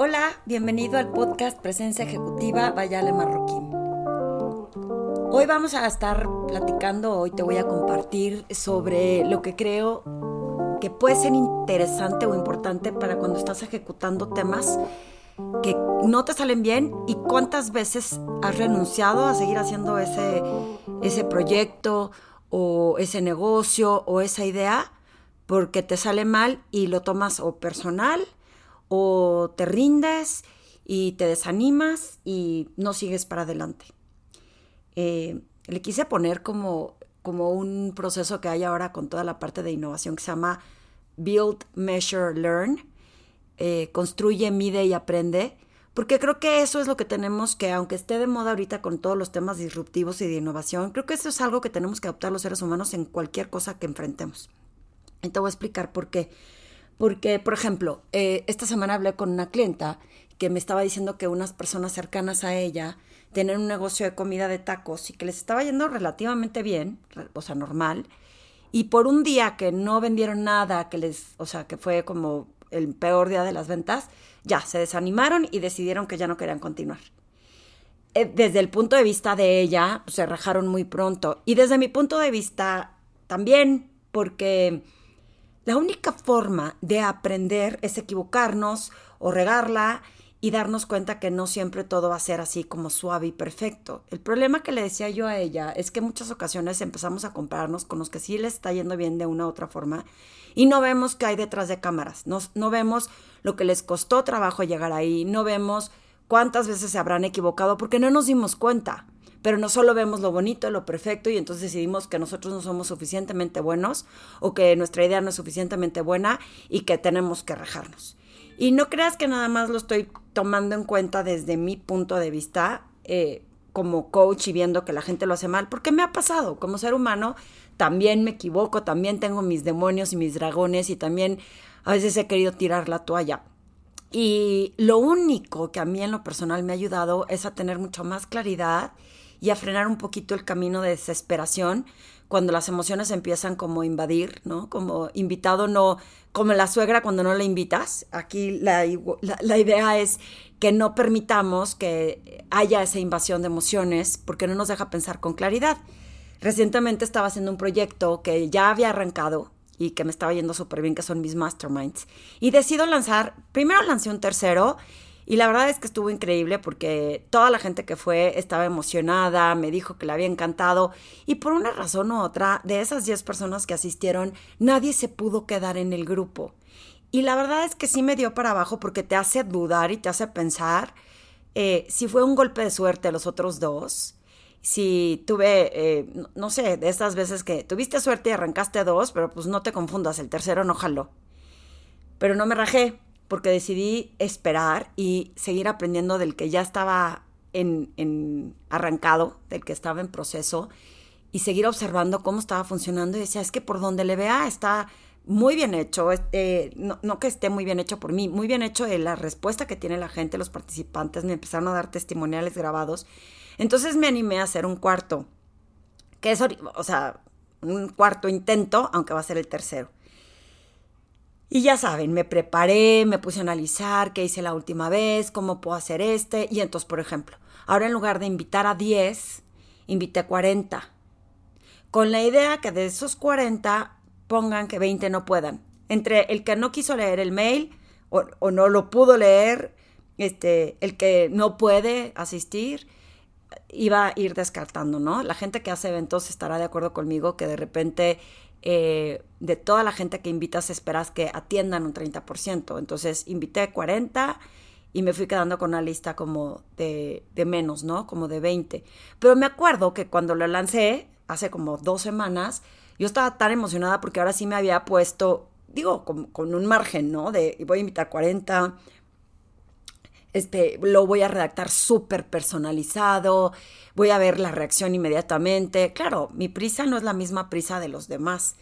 Hola, bienvenido al podcast Presencia Ejecutiva Vayale Marroquín. Hoy vamos a estar platicando, hoy te voy a compartir sobre lo que creo que puede ser interesante o importante para cuando estás ejecutando temas que no te salen bien y cuántas veces has renunciado a seguir haciendo ese, ese proyecto o ese negocio o esa idea porque te sale mal y lo tomas o personal o te rindes y te desanimas y no sigues para adelante. Eh, le quise poner como, como un proceso que hay ahora con toda la parte de innovación que se llama Build, Measure, Learn. Eh, construye, mide y aprende. Porque creo que eso es lo que tenemos que, aunque esté de moda ahorita con todos los temas disruptivos y de innovación, creo que eso es algo que tenemos que adoptar los seres humanos en cualquier cosa que enfrentemos. Y te voy a explicar por qué. Porque, por ejemplo, eh, esta semana hablé con una clienta que me estaba diciendo que unas personas cercanas a ella tienen un negocio de comida de tacos y que les estaba yendo relativamente bien, o sea, normal. Y por un día que no vendieron nada, que les, o sea, que fue como el peor día de las ventas, ya se desanimaron y decidieron que ya no querían continuar. Eh, desde el punto de vista de ella, se rajaron muy pronto. Y desde mi punto de vista también, porque la única forma de aprender es equivocarnos o regarla y darnos cuenta que no siempre todo va a ser así como suave y perfecto. El problema que le decía yo a ella es que en muchas ocasiones empezamos a compararnos con los que sí les está yendo bien de una u otra forma y no vemos qué hay detrás de cámaras, no, no vemos lo que les costó trabajo llegar ahí, no vemos cuántas veces se habrán equivocado porque no nos dimos cuenta pero no solo vemos lo bonito, lo perfecto y entonces decidimos que nosotros no somos suficientemente buenos o que nuestra idea no es suficientemente buena y que tenemos que rajarnos. Y no creas que nada más lo estoy tomando en cuenta desde mi punto de vista eh, como coach y viendo que la gente lo hace mal, porque me ha pasado como ser humano, también me equivoco, también tengo mis demonios y mis dragones y también a veces he querido tirar la toalla. Y lo único que a mí en lo personal me ha ayudado es a tener mucho más claridad y a frenar un poquito el camino de desesperación cuando las emociones empiezan como invadir, ¿no? Como invitado no, como la suegra cuando no la invitas. Aquí la, la, idea es que no permitamos que haya esa invasión de emociones porque no nos deja pensar con claridad. Recientemente estaba haciendo un proyecto que ya había arrancado y que me estaba yendo súper bien, que son mis masterminds. Y decido lanzar, primero lancé un tercero y la verdad es que estuvo increíble porque toda la gente que fue estaba emocionada, me dijo que le había encantado y por una razón u otra, de esas 10 personas que asistieron, nadie se pudo quedar en el grupo. Y la verdad es que sí me dio para abajo porque te hace dudar y te hace pensar eh, si fue un golpe de suerte los otros dos, si tuve, eh, no, sé, de estas veces que tuviste suerte y arrancaste dos, pero pues no te confundas, el tercero no jaló. Pero no me rajé, porque decidí esperar y seguir aprendiendo del que ya estaba en, arrancado, del que estaba en proceso, y seguir observando cómo estaba funcionando. Y decía, es que por donde le vea está muy bien hecho, este, no, no, que esté muy bien hecho por mí, muy bien hecho la respuesta que tiene la gente, los participantes, me empezaron a dar testimoniales grabados. Entonces me animé a hacer un cuarto, que es, o sea, un cuarto intento, aunque va a ser el tercero. Y ya saben, me preparé, me puse a analizar qué hice la última vez, cómo puedo hacer este. Y entonces, por ejemplo, ahora en lugar de invitar a 10, invité a 40. Con la idea que de esos 40 pongan que 20 no puedan. Entre el que no quiso leer el mail o, o no lo pudo leer, este, el que no puede asistir, iba a ir descartando, ¿no? La gente que hace eventos estará de acuerdo conmigo que de repente eh, de toda la gente que invitas esperas que atiendan un 30%. Entonces invité 40 y me fui quedando con una lista como de, de, menos, ¿no? Como de 20. Pero me acuerdo que cuando lo lancé, hace como dos semanas, yo estaba tan emocionada porque ahora sí me había puesto, digo, con, con un margen, ¿no? De voy a invitar 40, este, lo voy a redactar súper personalizado, voy a ver la reacción inmediatamente. Claro, mi prisa no es la misma prisa de los demás.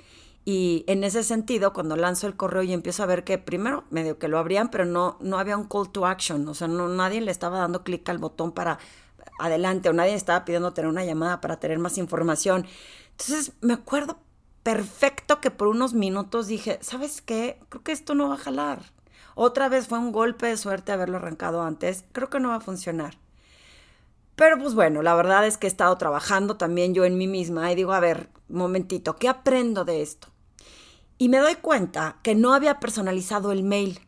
Y en ese sentido, cuando lanzo el correo y empiezo a ver que primero medio que lo abrían, pero no, no había un call to action, o sea, no, nadie le estaba dando clic al botón para adelante o nadie estaba pidiendo tener una llamada para tener más información. Entonces me acuerdo perfecto que por unos minutos dije, ¿sabes qué? Creo que esto no va a jalar. Otra vez fue un golpe de suerte haberlo arrancado antes. Creo que no va a funcionar. Pero pues bueno, la verdad es que he estado trabajando también yo en mí misma y digo, a ver, momentito, ¿qué aprendo de esto? Y me doy cuenta que no había personalizado el mail.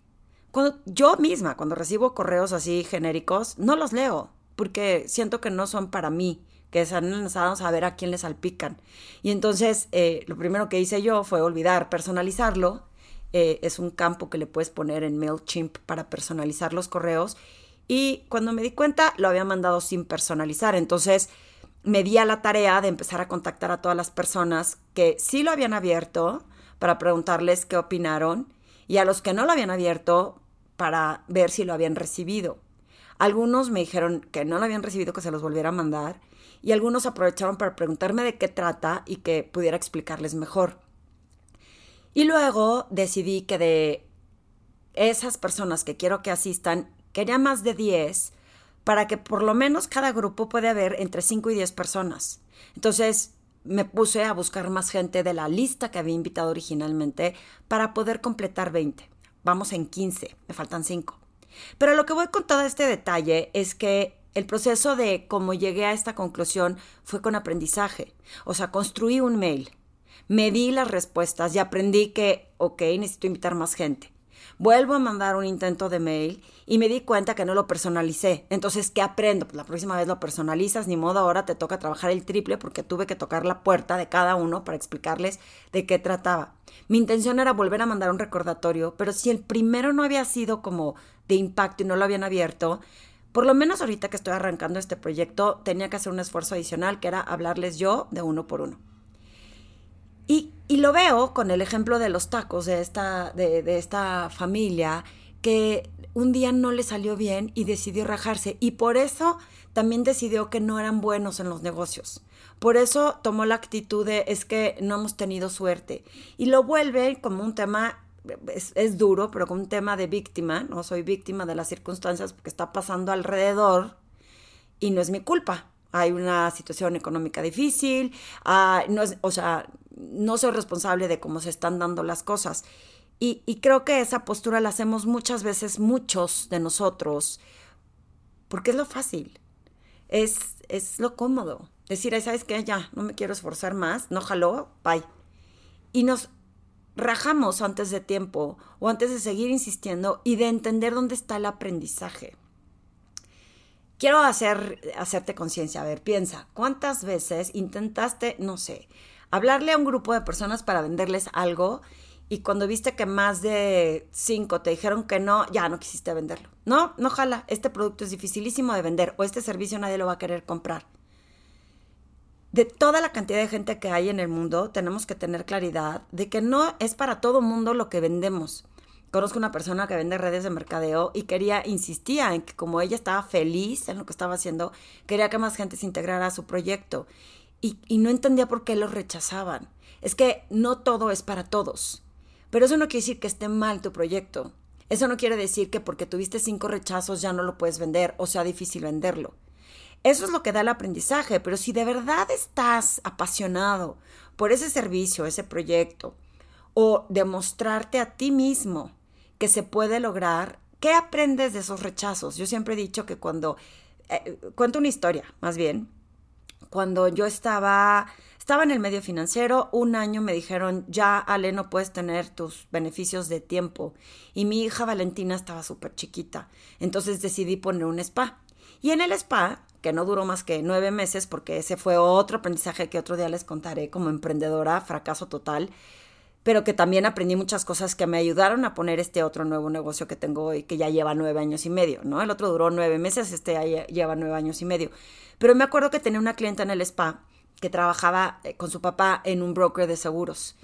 Yo misma, cuando recibo correos así genéricos, no los leo, porque siento que no son para mí, que están lanzados a ver a quién les salpican. Y entonces, eh, lo primero que hice yo fue olvidar personalizarlo. Eh, es un campo que le puedes poner en MailChimp para personalizar los correos y cuando me di cuenta lo había mandado sin personalizar. Entonces me di a la tarea de empezar a contactar a todas las personas que sí lo habían abierto para preguntarles qué opinaron y a los que no lo habían abierto para ver si lo habían recibido. Algunos me dijeron que no lo habían recibido, que se los volviera a mandar y algunos aprovecharon para preguntarme de qué trata y que pudiera explicarles mejor. Y luego decidí que de esas personas que quiero que asistan Quería más de 10 para que por lo menos cada grupo puede haber entre 5 y 10 personas. Entonces me puse a buscar más gente de la lista que había invitado originalmente para poder completar 20. Vamos en 15, me faltan 5. Pero lo que voy con todo este detalle es que el proceso de cómo llegué a esta conclusión fue con aprendizaje. O sea, construí un mail, me di las respuestas y aprendí que, ok, necesito invitar más gente. Vuelvo a mandar un intento de mail y me di cuenta que no lo personalicé. Entonces, ¿qué aprendo? Pues la próxima vez lo personalizas, ni modo, ahora te toca trabajar el triple porque tuve que tocar la puerta de cada uno para explicarles de qué trataba. Mi intención era volver a mandar un recordatorio, pero si el primero no había sido como de impacto y no lo habían abierto, por lo menos ahorita que estoy arrancando este proyecto, tenía que hacer un esfuerzo adicional, que era hablarles yo de uno por uno. Y, lo veo con el ejemplo de los tacos de esta, de, esta familia que un día no le salió bien y decidió rajarse. Y por eso también decidió que no eran buenos en los negocios. Por eso tomó la actitud de es que no hemos tenido suerte. Y lo vuelve como un tema, es, es, duro, pero como un tema de víctima. No soy víctima de las circunstancias porque está pasando alrededor y no es mi culpa. Hay una situación económica difícil, ah, no es, o sea, no soy responsable de cómo se están dando las cosas. Y, creo que esa postura la hacemos muchas veces muchos de nosotros, porque es lo fácil, es, es lo cómodo. Decir, ¿sabes qué? Ya, no me quiero esforzar más, no jaló, bye. Y nos rajamos antes de tiempo o antes de seguir insistiendo y de entender dónde está el aprendizaje. Quiero hacer, hacerte conciencia. A ver, piensa, ¿cuántas veces intentaste, no sé, hablarle a un grupo de personas para venderles algo y cuando viste que más de cinco te dijeron que no, ya no quisiste venderlo. No, no jala, este producto es dificilísimo de vender o este servicio nadie lo va a querer comprar. De toda la cantidad de gente que hay en el mundo, tenemos que tener claridad de que no es para todo mundo lo que vendemos. Conozco una persona que vende redes de mercadeo y quería, insistía en que como ella estaba feliz en lo que estaba haciendo, quería que más gente se integrara a su proyecto y, no entendía por qué lo rechazaban. Es que no todo es para todos. Pero eso no quiere decir que esté mal tu proyecto. Eso no quiere decir que porque tuviste cinco rechazos ya no lo puedes vender o sea difícil venderlo. Eso es lo que da el aprendizaje, pero si de verdad estás apasionado por ese servicio, ese proyecto, o demostrarte a ti mismo que se puede lograr, ¿qué aprendes de esos rechazos? Yo siempre he dicho que cuando, eh, cuento una historia, más bien, cuando yo estaba, estaba en el medio financiero, un año me dijeron, ya Ale, no puedes tener tus beneficios de tiempo. Y mi hija Valentina estaba súper chiquita. Entonces decidí poner un spa. Y en el spa, que no duró más que nueve meses, porque ese fue otro aprendizaje que otro día les contaré como emprendedora, fracaso total, pero que también aprendí muchas cosas que me ayudaron a poner este otro nuevo negocio que tengo hoy, que ya lleva nueve años y medio, ¿no? El otro duró nueve meses, este ya lleva nueve años y medio. Pero me acuerdo que tenía una clienta en el spa que trabajaba eh, con su papá en un broker de seguros.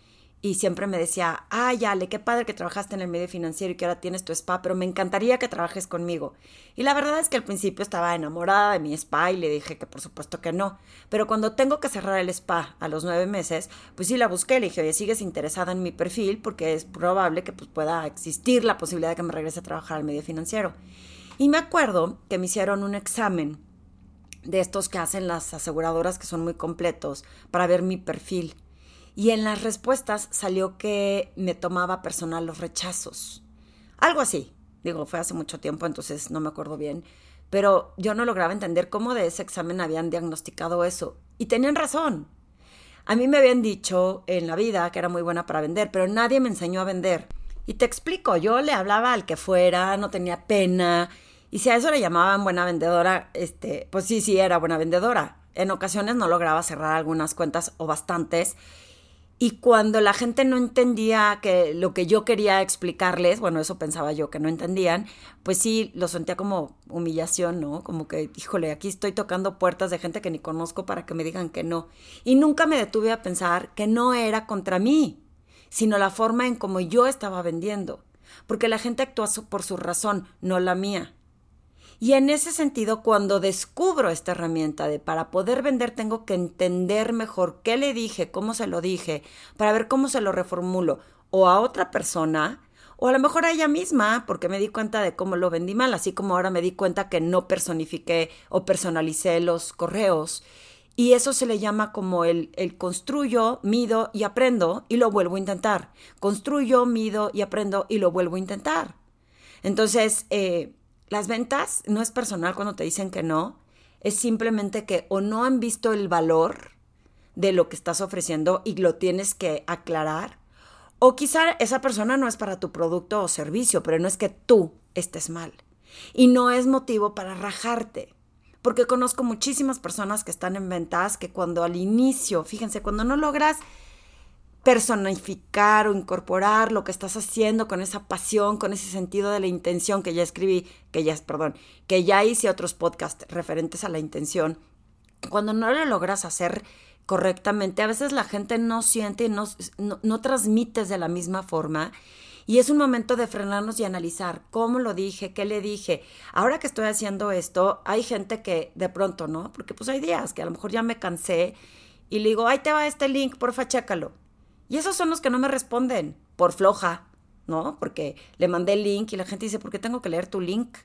Y siempre me decía, ay, Ale, qué padre que trabajaste en el medio financiero y que ahora tienes tu spa, pero me encantaría que trabajes conmigo. Y la verdad es que al principio estaba enamorada de mi spa y le dije que por supuesto que no. Pero cuando tengo que cerrar el spa a los nueve meses, pues sí la busqué. Le dije, oye, ¿sigues interesada en mi perfil? Porque es probable que pues, pueda existir la posibilidad de que me regrese a trabajar al medio financiero. Y me acuerdo que me hicieron un examen de estos que hacen las aseguradoras que son muy completos para ver mi perfil. Y en las respuestas salió que me tomaba personal los rechazos. Algo así. Digo, fue hace mucho tiempo, entonces no me acuerdo bien. Pero yo no lograba entender cómo de ese examen habían diagnosticado eso. Y tenían razón. A mí me habían dicho en la vida que era muy buena para vender, pero nadie me enseñó a vender. Y te explico, yo le hablaba al que fuera, no tenía pena. Y si a eso le llamaban buena vendedora, este, pues sí, sí, era buena vendedora. En ocasiones no lograba cerrar algunas cuentas o bastantes. Y cuando la gente no entendía que lo que yo quería explicarles, bueno, eso pensaba yo que no entendían, pues sí, lo sentía como humillación, ¿no? Como que, híjole, aquí estoy tocando puertas de gente que ni conozco para que me digan que no. Y nunca me detuve a pensar que no era contra mí, sino la forma en cómo yo estaba vendiendo. Porque la gente actúa por su razón, no la mía. Y en ese sentido, cuando descubro esta herramienta de para poder vender tengo que entender mejor qué le dije, cómo se lo dije, para ver cómo se lo reformulo o a otra persona o a lo mejor a ella misma, porque me di cuenta de cómo lo vendí mal, así como ahora me di cuenta que no personifiqué o personalicé los correos. Y eso se le llama como el, el construyo, mido y aprendo y lo vuelvo a intentar. Construyo, mido y aprendo y lo vuelvo a intentar. Entonces, eh, las ventas no es personal cuando te dicen que no, es simplemente que o no han visto el valor de lo que estás ofreciendo y lo tienes que aclarar, o quizá esa persona no es para tu producto o servicio, pero no es que tú estés mal. Y no es motivo para rajarte. Porque conozco muchísimas personas que están en ventas que cuando al inicio, fíjense, cuando no logras personificar o incorporar lo que estás haciendo con esa pasión, con ese sentido de la intención que ya escribí, que ya, perdón, que ya hice otros podcasts referentes a la intención. Cuando no lo logras hacer correctamente, a veces la gente no siente no, no transmites de la misma forma. Y es un momento de frenarnos y analizar cómo lo dije, qué le dije. Ahora que estoy haciendo esto, hay gente que de pronto, ¿no? Porque pues hay días que a lo mejor ya me cansé y le digo, ahí te va este link, porfa, chécalo y esos son los que no me responden, por floja, ¿no? Porque le mandé el link y la gente dice, ¿por qué tengo que leer tu link?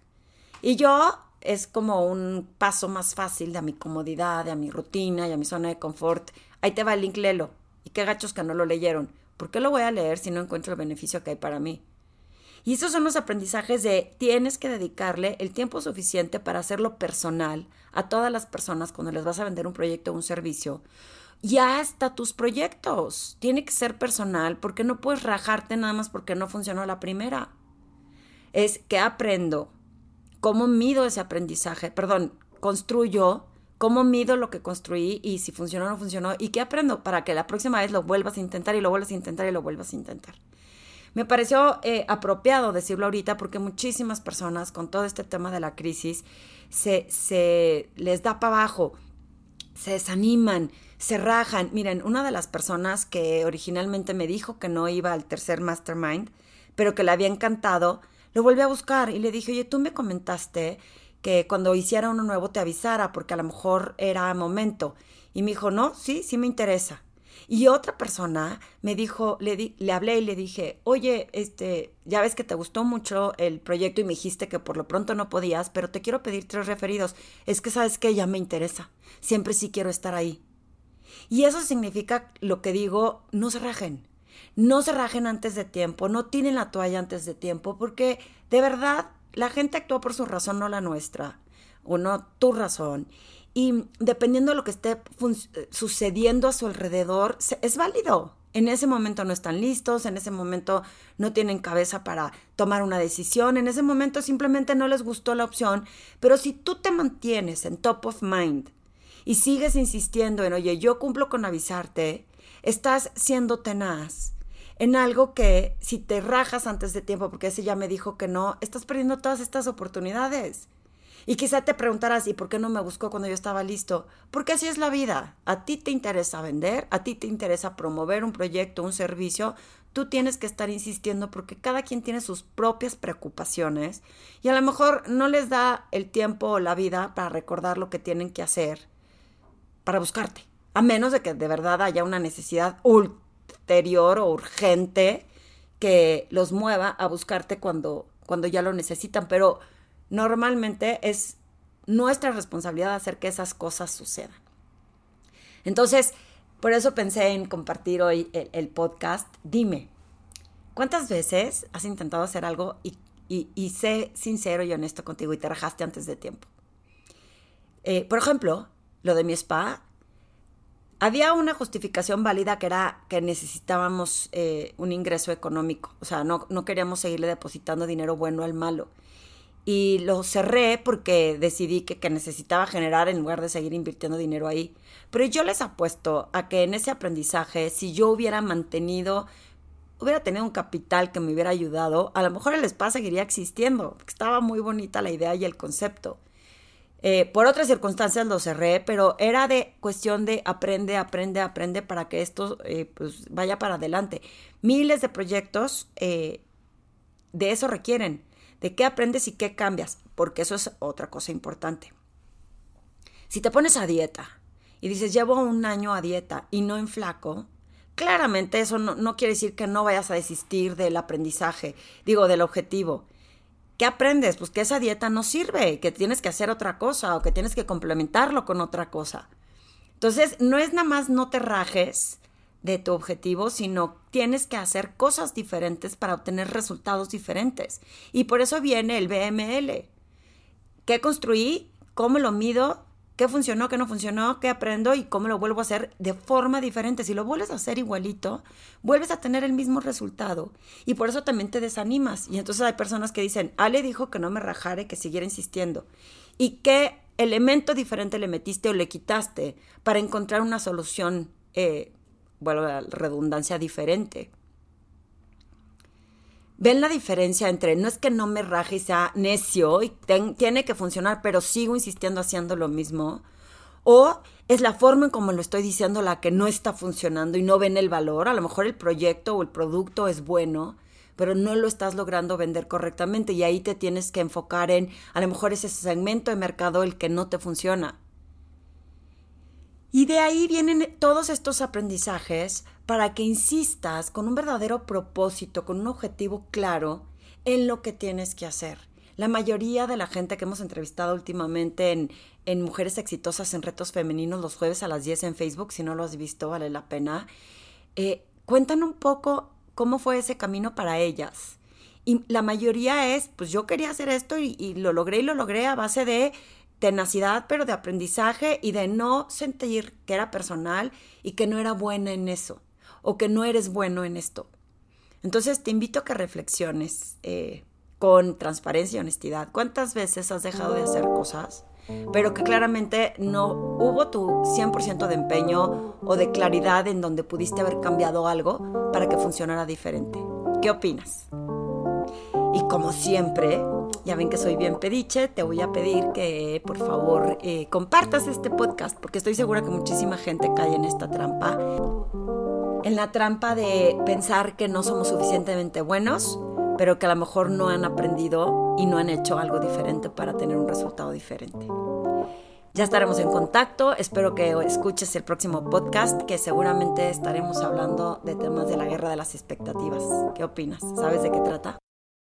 Y yo es como un paso más fácil de mi comodidad, de mi rutina y a mi zona de confort. Ahí te va el link, léelo. Y qué gachos que no lo leyeron. ¿Por qué lo voy a leer si no encuentro el beneficio que hay para mí? Y esos son los aprendizajes de tienes que dedicarle el tiempo suficiente para hacerlo personal a todas las personas cuando les vas a vender un proyecto o un servicio, y hasta tus proyectos. Tiene que ser personal porque no puedes rajarte nada más porque no funcionó la primera. Es que aprendo, cómo mido ese aprendizaje, perdón, construyo, cómo mido lo que construí y si funcionó o no funcionó y qué aprendo para que la próxima vez lo vuelvas a intentar y lo vuelvas a intentar y lo vuelvas a intentar. Me pareció eh, apropiado decirlo ahorita porque muchísimas personas con todo este tema de la crisis se, se les da para abajo, se desaniman, se rajan. Miren, una de las personas que originalmente me dijo que no iba al tercer mastermind, pero que le había encantado, lo volví a buscar y le dije, oye, tú me comentaste que cuando hiciera uno nuevo te avisara porque a lo mejor era momento. Y me dijo, no, sí, sí me interesa. Y otra persona me dijo, le, le hablé y le dije, oye, este, ya ves que te gustó mucho el proyecto y me dijiste que por lo pronto no podías, pero te quiero pedir tres referidos. Es que sabes que ya me interesa. Siempre sí quiero estar ahí. Y eso significa lo que digo, no se rajen. No se rajen antes de tiempo, no tienen la toalla antes de tiempo, porque de verdad la gente actúa por su razón, no la nuestra, o no tu razón. Y dependiendo de lo que esté sucediendo a su alrededor, es válido. En ese momento no están listos, en ese momento no tienen cabeza para tomar una decisión, en ese momento simplemente no les gustó la opción, pero si tú te mantienes en top of mind, y sigues insistiendo en, oye, yo cumplo con avisarte, estás siendo tenaz en algo que si te rajas antes de tiempo, porque ese ya me dijo que no, estás perdiendo todas estas oportunidades. Y quizá te preguntarás, ¿y por qué no me buscó cuando yo estaba listo? Porque así es la vida. A ti te interesa vender, a ti te interesa promover un proyecto, un servicio. Tú tienes que estar insistiendo porque cada quien tiene sus propias preocupaciones y a lo mejor no les da el tiempo o la vida para recordar lo que tienen que hacer para buscarte. A menos de que de verdad haya una necesidad ulterior o urgente que los mueva a buscarte cuando, cuando ya lo necesitan. Pero normalmente es nuestra responsabilidad hacer que esas cosas sucedan. Entonces, por eso pensé en compartir hoy el, podcast. Dime, ¿cuántas veces has intentado hacer algo y y, sé sincero y honesto contigo y te rajaste antes de tiempo. Eh, por ejemplo, lo de mi spa, había una justificación válida que era que necesitábamos eh, un ingreso económico, o sea, no, no queríamos seguirle depositando dinero bueno al malo. Y lo cerré porque decidí que, que, necesitaba generar en lugar de seguir invirtiendo dinero ahí. Pero yo les apuesto a que en ese aprendizaje, si yo hubiera mantenido, hubiera tenido un capital que me hubiera ayudado, a lo mejor el spa seguiría existiendo. Estaba muy bonita la idea y el concepto. Eh, por otras circunstancias lo cerré, pero era de cuestión de aprende, aprende, aprende para que esto eh, pues vaya para adelante. Miles de proyectos eh, de eso requieren, de qué aprendes y qué cambias, porque eso es otra cosa importante. Si te pones a dieta y dices, llevo un año a dieta y no en flaco, claramente eso no, no quiere decir que no vayas a desistir del aprendizaje, digo, del objetivo. ¿Qué aprendes? Pues que esa dieta no sirve, que tienes que hacer otra cosa o que tienes que complementarlo con otra cosa. Entonces, no es nada más no te rajes de tu objetivo, sino tienes que hacer cosas diferentes para obtener resultados diferentes. Y por eso viene el BML. ¿Qué construí? ¿Cómo lo mido? qué funcionó, qué no funcionó, qué aprendo y cómo lo vuelvo a hacer de forma diferente. Si lo vuelves a hacer igualito, vuelves a tener el mismo resultado y por eso también te desanimas. Y entonces hay personas que dicen, Ale dijo que no me rajare, que siguiera insistiendo. ¿Y qué elemento diferente le metiste o le quitaste para encontrar una solución, eh, bueno, la redundancia diferente? ven la diferencia entre no es que no me raje y sea necio y tiene que funcionar, pero sigo insistiendo haciendo lo mismo. O es la forma en como lo estoy diciendo la que no está funcionando y no ven el valor. A lo mejor el proyecto o el producto es bueno, pero no lo estás logrando vender correctamente y ahí te tienes que enfocar en a lo mejor ese segmento de mercado el que no te funciona. Y de ahí vienen todos estos aprendizajes para que insistas con un verdadero propósito, con un objetivo claro en lo que tienes que hacer. La mayoría de la gente que hemos entrevistado últimamente en, Mujeres Exitosas en Retos Femeninos los jueves a las 10 en Facebook, si no lo has visto, vale la pena, eh, cuentan un poco cómo fue ese camino para ellas. Y la mayoría es, pues yo quería hacer esto y lo logré y lo logré a base de tenacidad, pero de aprendizaje y de no sentir que era personal y que no era buena en eso o que no eres bueno en esto. Entonces te invito a que reflexiones eh, con transparencia y honestidad. ¿Cuántas veces has dejado de hacer cosas, pero que claramente no hubo tu 100% de empeño o de claridad en donde pudiste haber cambiado algo para que funcionara diferente? ¿Qué opinas? Y como siempre, ya ven que soy bien pediche, te voy a pedir que por favor eh, compartas este podcast porque estoy segura que muchísima gente cae en esta trampa. En la trampa de pensar que no somos suficientemente buenos, pero que a lo mejor no han aprendido y no han hecho algo diferente para tener un resultado diferente. Ya estaremos en contacto, espero que escuches el próximo podcast que seguramente estaremos hablando de temas de la guerra de las expectativas. ¿Qué opinas? ¿Sabes de qué trata?